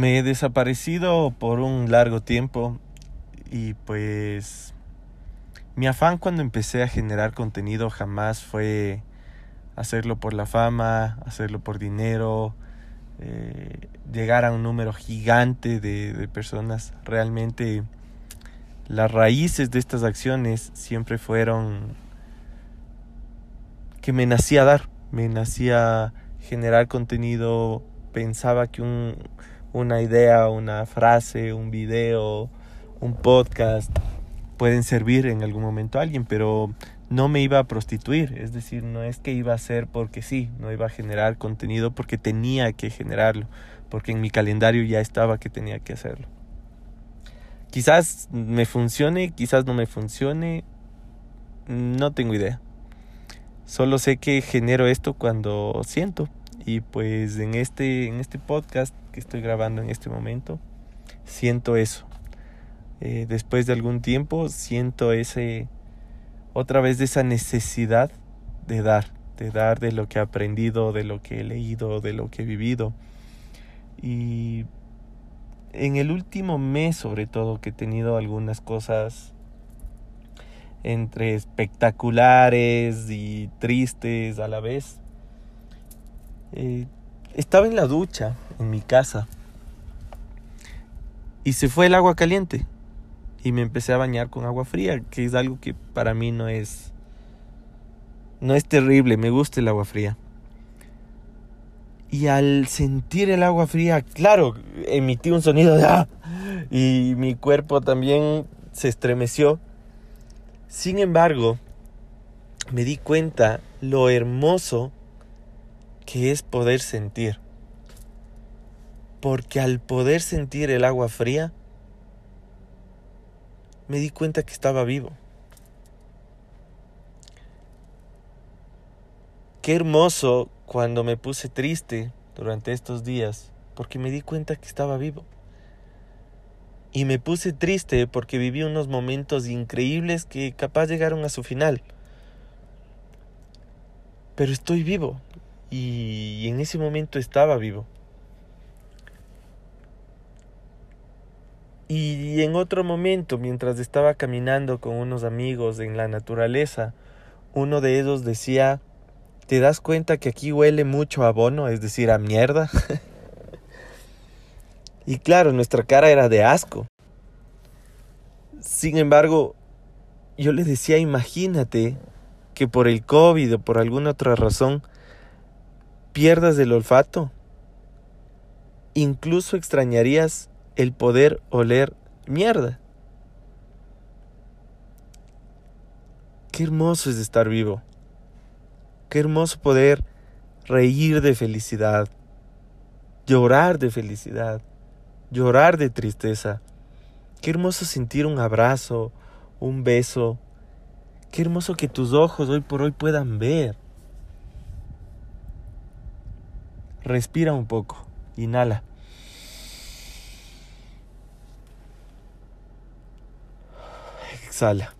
Me he desaparecido por un largo tiempo y pues mi afán cuando empecé a generar contenido jamás fue hacerlo por la fama, hacerlo por dinero, eh, llegar a un número gigante de, de personas. Realmente las raíces de estas acciones siempre fueron que me nacía dar, me nacía generar contenido, pensaba que un, una idea, una frase, un video, un podcast pueden servir en algún momento a alguien, pero no me iba a prostituir, es decir, no es que iba a hacer porque sí, no iba a generar contenido porque tenía que generarlo, porque en mi calendario ya estaba que tenía que hacerlo. Quizás me funcione, quizás no me funcione, no tengo idea. Solo sé que genero esto cuando siento y pues en este en este podcast que estoy grabando en este momento siento eso. Eh, después de algún tiempo siento ese otra vez de esa necesidad de dar, de dar de lo que he aprendido, de lo que he leído, de lo que he vivido. Y en el último mes sobre todo que he tenido algunas cosas entre espectaculares y tristes a la vez. Eh, estaba en la ducha en mi casa y se fue el agua caliente y me empecé a bañar con agua fría, que es algo que para mí no es no es terrible, me gusta el agua fría. Y al sentir el agua fría, claro, emití un sonido de ¡ah! y mi cuerpo también se estremeció sin embargo, me di cuenta lo hermoso que es poder sentir. Porque al poder sentir el agua fría, me di cuenta que estaba vivo. Qué hermoso cuando me puse triste durante estos días, porque me di cuenta que estaba vivo. Y me puse triste porque viví unos momentos increíbles que capaz llegaron a su final. Pero estoy vivo. Y en ese momento estaba vivo. Y en otro momento, mientras estaba caminando con unos amigos en la naturaleza, uno de ellos decía, ¿te das cuenta que aquí huele mucho a abono, es decir, a mierda? Y claro, nuestra cara era de asco. Sin embargo, yo le decía, imagínate que por el COVID o por alguna otra razón pierdas el olfato. Incluso extrañarías el poder oler mierda. Qué hermoso es estar vivo. Qué hermoso poder reír de felicidad, llorar de felicidad, llorar de tristeza. Qué hermoso sentir un abrazo, un beso. Qué hermoso que tus ojos hoy por hoy puedan ver. Respira un poco. Inhala. Exhala.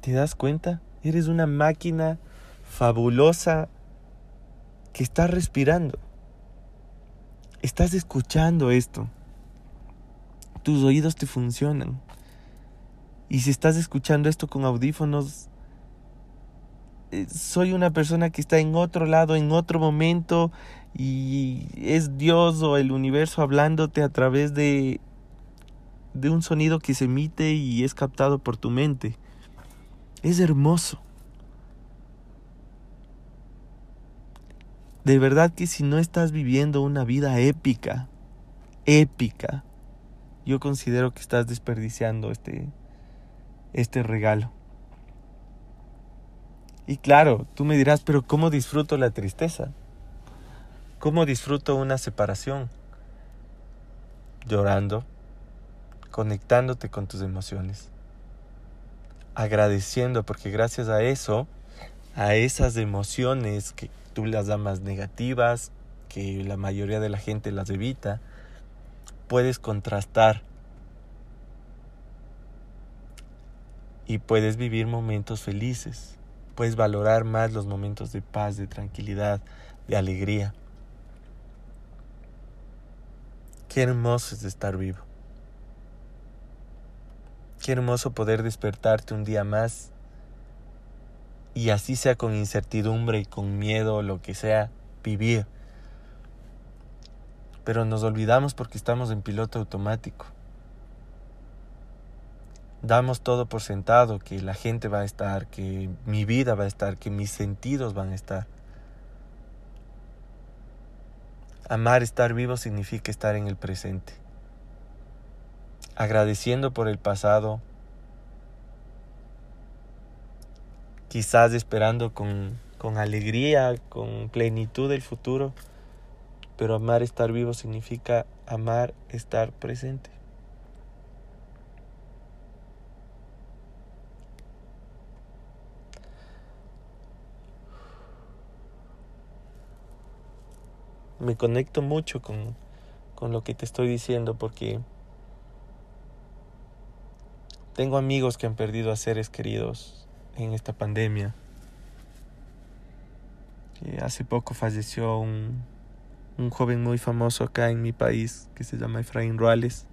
¿Te das cuenta? Eres una máquina fabulosa que está respirando. Estás escuchando esto. Tus oídos te funcionan. Y si estás escuchando esto con audífonos, soy una persona que está en otro lado, en otro momento, y es Dios o el universo hablándote a través de, de un sonido que se emite y es captado por tu mente. Es hermoso. De verdad que si no estás viviendo una vida épica, épica, yo considero que estás desperdiciando este, este regalo. Y claro, tú me dirás, pero ¿cómo disfruto la tristeza? ¿Cómo disfruto una separación? Llorando, conectándote con tus emociones, agradeciendo, porque gracias a eso, a esas emociones que tú las llamas negativas, que la mayoría de la gente las evita, puedes contrastar y puedes vivir momentos felices, puedes valorar más los momentos de paz, de tranquilidad, de alegría. Qué hermoso es estar vivo. Qué hermoso poder despertarte un día más y así sea con incertidumbre y con miedo o lo que sea, vivir. Pero nos olvidamos porque estamos en piloto automático. Damos todo por sentado, que la gente va a estar, que mi vida va a estar, que mis sentidos van a estar. Amar estar vivo significa estar en el presente. Agradeciendo por el pasado, quizás esperando con, con alegría, con plenitud el futuro, pero amar estar vivo significa amar estar presente. Me conecto mucho con, con lo que te estoy diciendo porque tengo amigos que han perdido a seres queridos en esta pandemia. hace poco falleció un, un joven muy famoso acá en mi país que se llama Efraín Ruales,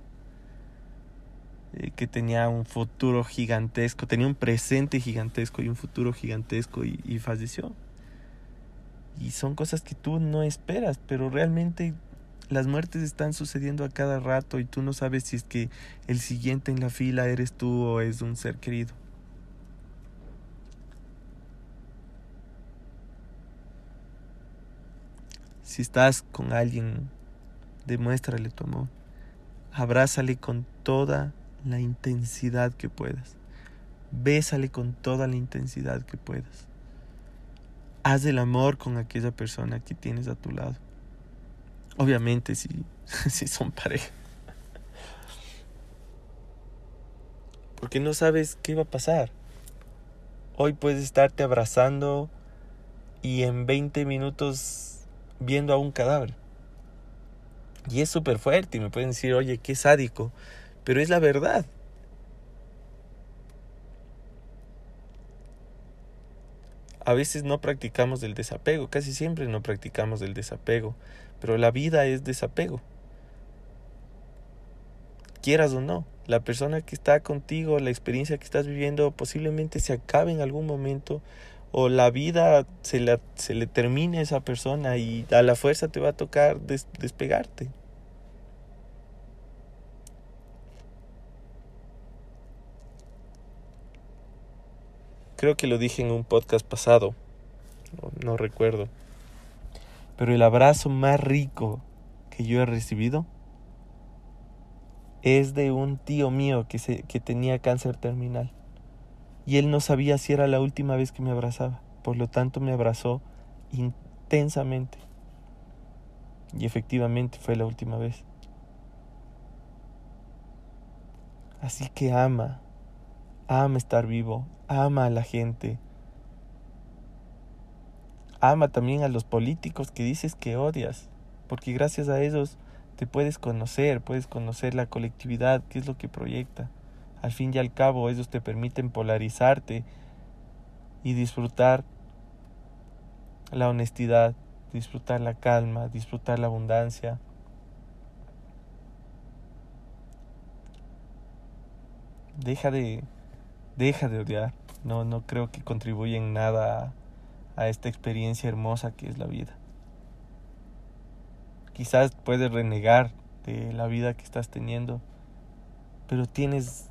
eh, que tenía un futuro gigantesco, tenía un presente gigantesco y un futuro gigantesco y falleció. Y son cosas que tú no esperas, pero realmente las muertes están sucediendo a cada rato y tú no sabes si es que el siguiente en la fila eres tú o es un ser querido. Si estás con alguien, demuéstrale tu amor. Abrázale con toda la intensidad que puedas. Bésale con toda la intensidad que puedas. Haz el amor con aquella persona que tienes a tu lado. Obviamente si, son pareja. Porque no sabes qué va a pasar. Hoy puedes estarte abrazando y en 20 minutos viendo a un cadáver. Y es súper fuerte y me pueden decir, oye, qué sádico, pero es la verdad. A veces no practicamos el desapego, casi siempre no practicamos el desapego, pero la vida es desapego. Quieras o no, la persona que está contigo, la experiencia que estás viviendo posiblemente se acabe en algún momento o la vida se, la, se le termine a esa persona y a la fuerza te va a tocar despegarte. Creo que lo dije en un podcast pasado, no, recuerdo. Pero el abrazo más rico que yo he recibido es de un tío mío que, se, que tenía cáncer terminal y él no sabía si era la última vez que me abrazaba. Por lo tanto me abrazó intensamente. Y efectivamente fue la última vez. Así que ama, ama estar vivo, ama a la gente. Ama también a los políticos que dices que odias, porque gracias a ellos te puedes conocer, puedes conocer la colectividad, qué es lo que proyecta. Al fin y al cabo, ellos te permiten polarizarte y disfrutar la honestidad, disfrutar la calma, disfrutar la abundancia. Deja de deja de odiar. No no creo que contribuya en nada a, a esta experiencia hermosa que es la vida. Quizás puedes renegar de la vida que estás teniendo, pero tienes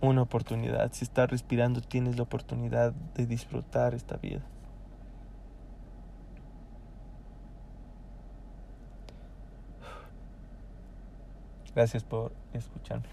una oportunidad. Si estás respirando, tienes la oportunidad de disfrutar esta vida. Gracias por escucharme.